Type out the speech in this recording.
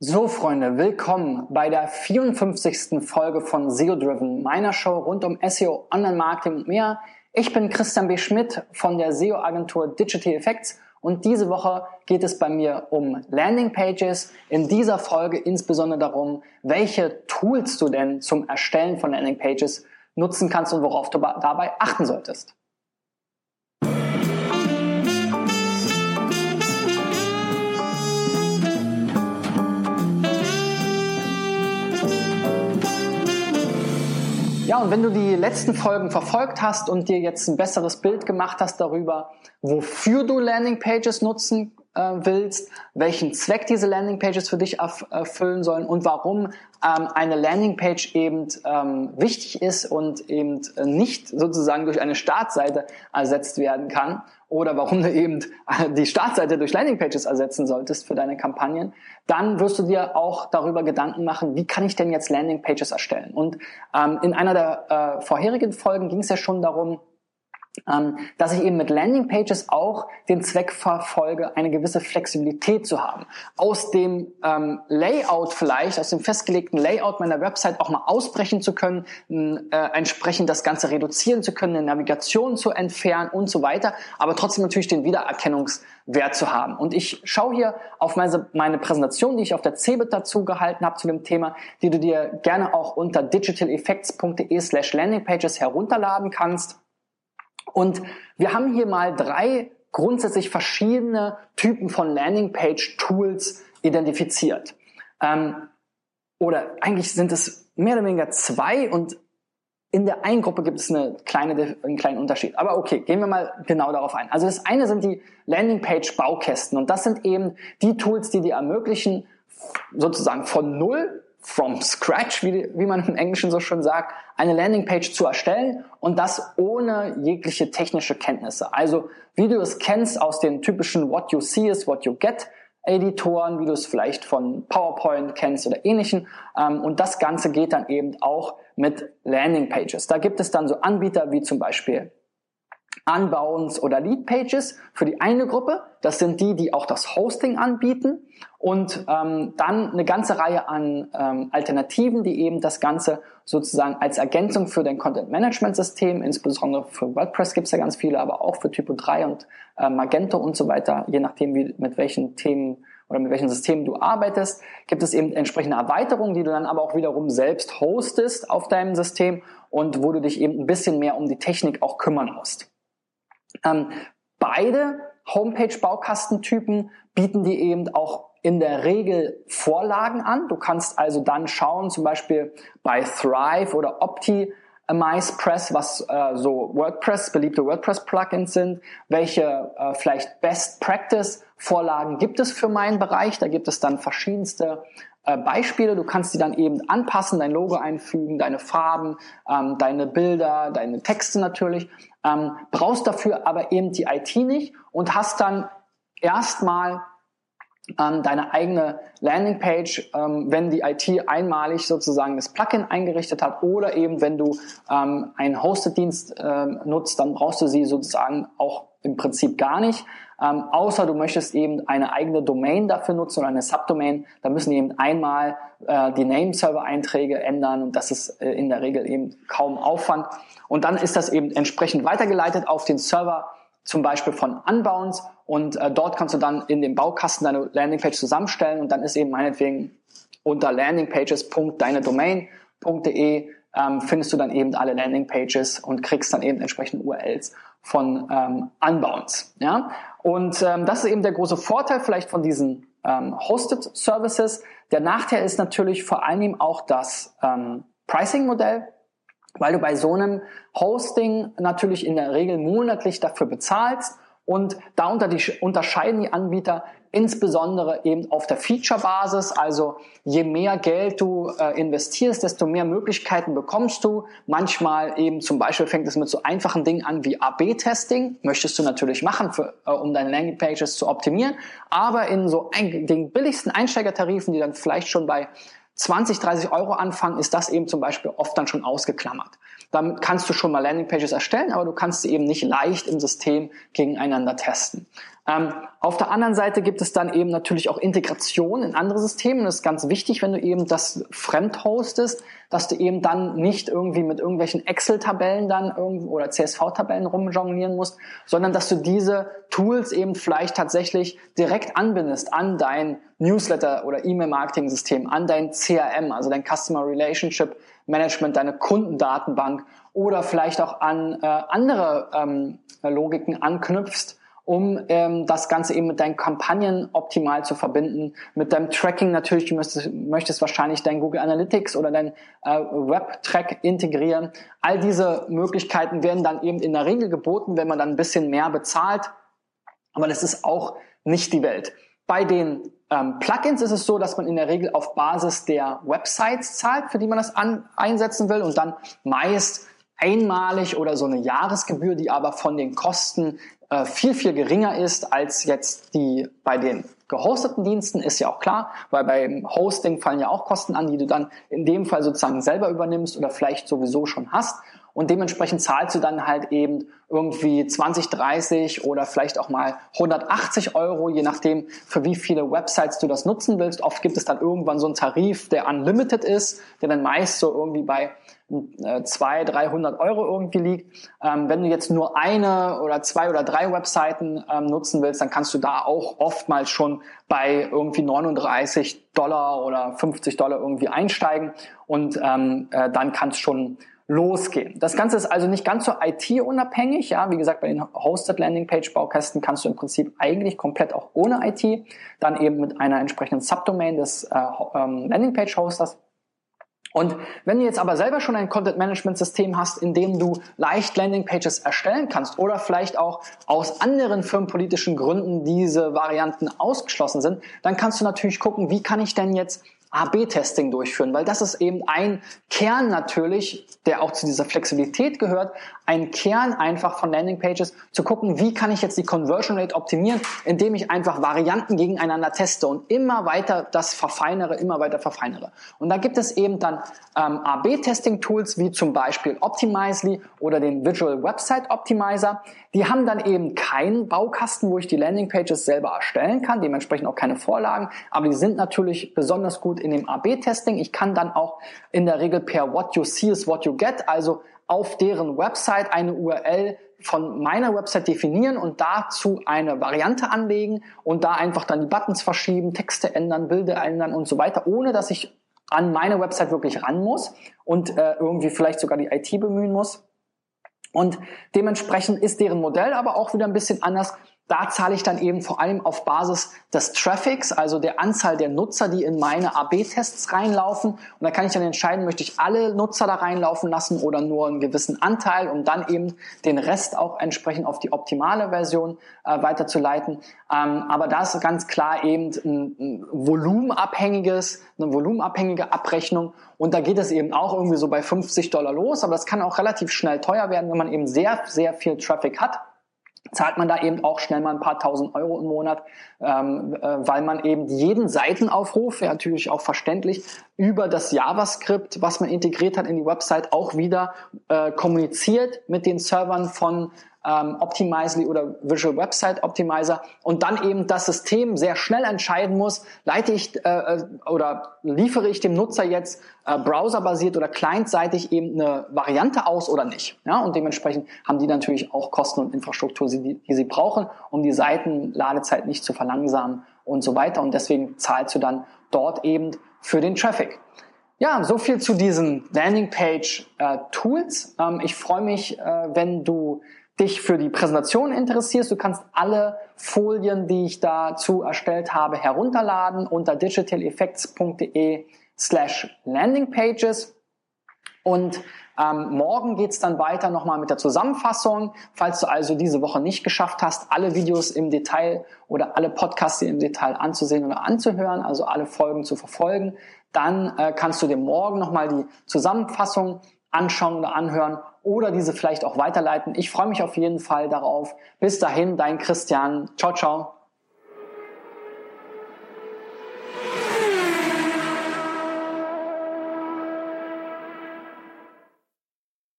So, Freunde, willkommen bei der 54. Folge von SEO Driven, meiner Show rund um SEO, Online-Marketing und mehr. Ich bin Christian B. Schmidt von der SEO-Agentur Digital Effects und diese Woche geht es bei mir um Landing Pages. In dieser Folge insbesondere darum, welche Tools du denn zum Erstellen von Landing Pages nutzen kannst und worauf du dabei achten solltest. Ja, und wenn du die letzten Folgen verfolgt hast und dir jetzt ein besseres Bild gemacht hast darüber, wofür du Landingpages nutzen äh, willst, welchen Zweck diese Landingpages für dich erfüllen sollen und warum ähm, eine Landingpage eben ähm, wichtig ist und eben nicht sozusagen durch eine Startseite ersetzt werden kann oder warum du eben die Startseite durch Landingpages ersetzen solltest für deine Kampagnen, dann wirst du dir auch darüber Gedanken machen, wie kann ich denn jetzt Landingpages erstellen? Und ähm, in einer der äh, vorherigen Folgen ging es ja schon darum, dass ich eben mit Landingpages auch den Zweck verfolge, eine gewisse Flexibilität zu haben. Aus dem ähm, Layout vielleicht, aus dem festgelegten Layout meiner Website auch mal ausbrechen zu können, äh, entsprechend das Ganze reduzieren zu können, eine Navigation zu entfernen und so weiter, aber trotzdem natürlich den Wiedererkennungswert zu haben. Und ich schaue hier auf meine, meine Präsentation, die ich auf der CeBIT dazu gehalten habe zu dem Thema, die du dir gerne auch unter digitaleffects.de slash landingpages herunterladen kannst. Und wir haben hier mal drei grundsätzlich verschiedene Typen von Landingpage-Tools identifiziert. Ähm, oder eigentlich sind es mehr oder weniger zwei und in der einen Gruppe gibt es eine kleine, einen kleinen Unterschied. Aber okay, gehen wir mal genau darauf ein. Also das eine sind die Landingpage-Baukästen und das sind eben die Tools, die dir ermöglichen, sozusagen von Null from scratch, wie, wie man im Englischen so schön sagt, eine Landingpage zu erstellen und das ohne jegliche technische Kenntnisse. Also wie du es kennst aus den typischen What you see is what you get Editoren, wie du es vielleicht von PowerPoint kennst oder ähnlichen. Ähm, und das Ganze geht dann eben auch mit Landingpages. Da gibt es dann so Anbieter wie zum Beispiel Unbounce oder Lead Pages für die eine Gruppe. Das sind die, die auch das Hosting anbieten. Und ähm, dann eine ganze Reihe an ähm, Alternativen, die eben das Ganze sozusagen als Ergänzung für dein Content Management System, insbesondere für WordPress gibt es ja ganz viele, aber auch für Typo 3 und äh, Magento und so weiter, je nachdem, wie, mit welchen Themen oder mit welchen Systemen du arbeitest, gibt es eben entsprechende Erweiterungen, die du dann aber auch wiederum selbst hostest auf deinem System und wo du dich eben ein bisschen mehr um die Technik auch kümmern musst. Ähm, beide Homepage-Baukastentypen bieten dir eben auch in der Regel Vorlagen an. Du kannst also dann schauen, zum Beispiel bei Thrive oder Opti, MySpress, was äh, so WordPress, beliebte WordPress-Plugins sind, welche äh, vielleicht Best Practice-Vorlagen gibt es für meinen Bereich. Da gibt es dann verschiedenste äh, Beispiele. Du kannst die dann eben anpassen, dein Logo einfügen, deine Farben, ähm, deine Bilder, deine Texte natürlich. Ähm, brauchst dafür aber eben die IT nicht und hast dann erstmal ähm, deine eigene Landingpage, ähm, wenn die IT einmalig sozusagen das Plugin eingerichtet hat oder eben wenn du ähm, einen Hosted-Dienst ähm, nutzt, dann brauchst du sie sozusagen auch im Prinzip gar nicht. Ähm, außer du möchtest eben eine eigene Domain dafür nutzen oder eine Subdomain, da müssen eben einmal äh, die Name-Server-Einträge ändern und das ist äh, in der Regel eben kaum Aufwand. Und dann ist das eben entsprechend weitergeleitet auf den Server, zum Beispiel von Unbounce und äh, dort kannst du dann in dem Baukasten deine Landingpage zusammenstellen und dann ist eben meinetwegen unter landingpages.deinedomain.de ähm, findest du dann eben alle Landingpages und kriegst dann eben entsprechende URLs von ähm, Unbounce. Ja? Und ähm, das ist eben der große Vorteil vielleicht von diesen ähm, Hosted Services. Der Nachteil ist natürlich vor allem auch das ähm, Pricing-Modell, weil du bei so einem Hosting natürlich in der Regel monatlich dafür bezahlst und da unterscheiden die Anbieter insbesondere eben auf der Feature-Basis. Also je mehr Geld du äh, investierst, desto mehr Möglichkeiten bekommst du. Manchmal eben zum Beispiel fängt es mit so einfachen Dingen an wie AB-Testing. Möchtest du natürlich machen, für, äh, um deine Landingpages zu optimieren. Aber in so ein, den billigsten Einsteigertarifen, die dann vielleicht schon bei 20, 30 Euro anfangen, ist das eben zum Beispiel oft dann schon ausgeklammert. Damit kannst du schon mal Landingpages erstellen, aber du kannst sie eben nicht leicht im System gegeneinander testen. Ähm, auf der anderen Seite gibt es dann eben natürlich auch Integration in andere Systeme. Das ist ganz wichtig, wenn du eben das fremd hostest, dass du eben dann nicht irgendwie mit irgendwelchen Excel-Tabellen dann irgendwo oder CSV-Tabellen rumjonglieren musst, sondern dass du diese Tools eben vielleicht tatsächlich direkt anbindest an dein Newsletter oder E-Mail-Marketing-System, an dein CRM, also dein Customer Relationship Management, deine Kundendatenbank oder vielleicht auch an äh, andere ähm, Logiken anknüpfst, um ähm, das Ganze eben mit deinen Kampagnen optimal zu verbinden, mit deinem Tracking natürlich, du möchtest, möchtest wahrscheinlich dein Google Analytics oder dein äh, Web-Track integrieren. All diese Möglichkeiten werden dann eben in der Regel geboten, wenn man dann ein bisschen mehr bezahlt, aber das ist auch nicht die Welt. Bei den ähm, Plugins ist es so, dass man in der Regel auf Basis der Websites zahlt, für die man das an, einsetzen will und dann meist einmalig oder so eine Jahresgebühr, die aber von den Kosten äh, viel, viel geringer ist als jetzt die bei den gehosteten Diensten, ist ja auch klar, weil beim Hosting fallen ja auch Kosten an, die du dann in dem Fall sozusagen selber übernimmst oder vielleicht sowieso schon hast. Und dementsprechend zahlst du dann halt eben irgendwie 20, 30 oder vielleicht auch mal 180 Euro, je nachdem, für wie viele Websites du das nutzen willst. Oft gibt es dann irgendwann so einen Tarif, der unlimited ist, der dann meist so irgendwie bei 200, 300 Euro irgendwie liegt. Ähm, wenn du jetzt nur eine oder zwei oder drei Webseiten ähm, nutzen willst, dann kannst du da auch oftmals schon bei irgendwie 39 Dollar oder 50 Dollar irgendwie einsteigen und ähm, äh, dann kannst schon losgehen. Das Ganze ist also nicht ganz so IT-unabhängig. Ja, wie gesagt, bei den Hosted Landing Page Baukästen kannst du im Prinzip eigentlich komplett auch ohne IT, dann eben mit einer entsprechenden Subdomain des äh, ähm, Landing Page Hosters und wenn du jetzt aber selber schon ein Content Management System hast, in dem du leicht Landing Pages erstellen kannst oder vielleicht auch aus anderen firmenpolitischen Gründen diese Varianten ausgeschlossen sind, dann kannst du natürlich gucken, wie kann ich denn jetzt AB-Testing durchführen, weil das ist eben ein Kern natürlich, der auch zu dieser Flexibilität gehört, ein Kern einfach von Landingpages, zu gucken, wie kann ich jetzt die Conversion Rate optimieren, indem ich einfach Varianten gegeneinander teste und immer weiter das verfeinere, immer weiter verfeinere. Und da gibt es eben dann ähm, AB-Testing-Tools wie zum Beispiel Optimizely oder den Visual Website Optimizer. Die haben dann eben keinen Baukasten, wo ich die Landingpages selber erstellen kann, dementsprechend auch keine Vorlagen, aber die sind natürlich besonders gut in dem AB-Testing. Ich kann dann auch in der Regel per What You See is What You Get, also auf deren Website eine URL von meiner Website definieren und dazu eine Variante anlegen und da einfach dann die Buttons verschieben, Texte ändern, Bilder ändern und so weiter, ohne dass ich an meine Website wirklich ran muss und äh, irgendwie vielleicht sogar die IT bemühen muss. Und dementsprechend ist deren Modell aber auch wieder ein bisschen anders. Da zahle ich dann eben vor allem auf Basis des Traffics, also der Anzahl der Nutzer, die in meine AB-Tests reinlaufen. Und da kann ich dann entscheiden, möchte ich alle Nutzer da reinlaufen lassen oder nur einen gewissen Anteil, um dann eben den Rest auch entsprechend auf die optimale Version äh, weiterzuleiten. Ähm, aber da ist ganz klar eben ein, ein volumenabhängiges, eine volumenabhängige Abrechnung. Und da geht es eben auch irgendwie so bei 50 Dollar los, aber das kann auch relativ schnell teuer werden, wenn man eben sehr, sehr viel Traffic hat zahlt man da eben auch schnell mal ein paar tausend Euro im Monat, ähm, äh, weil man eben jeden Seitenaufruf, ja natürlich auch verständlich, über das JavaScript, was man integriert hat in die Website, auch wieder äh, kommuniziert mit den Servern von ähm, Optimizely oder Visual Website Optimizer und dann eben das System sehr schnell entscheiden muss, leite ich äh, äh, oder liefere ich dem Nutzer jetzt äh, browserbasiert oder clientseitig eben eine Variante aus oder nicht. Ja, und dementsprechend haben die natürlich auch Kosten und Infrastruktur, die, die sie brauchen, um die Seitenladezeit nicht zu verlangsamen und so weiter. Und deswegen zahlst du dann dort eben für den Traffic. Ja, so viel zu diesen Landingpage-Tools. Äh, ähm, ich freue mich, äh, wenn du dich für die Präsentation interessierst, du kannst alle Folien, die ich dazu erstellt habe, herunterladen unter digitaleffects.de slash landingpages. Und ähm, morgen geht's dann weiter nochmal mit der Zusammenfassung. Falls du also diese Woche nicht geschafft hast, alle Videos im Detail oder alle Podcasts im Detail anzusehen oder anzuhören, also alle Folgen zu verfolgen, dann äh, kannst du dir morgen nochmal die Zusammenfassung anschauen oder anhören oder diese vielleicht auch weiterleiten. Ich freue mich auf jeden Fall darauf. Bis dahin, dein Christian. Ciao, ciao.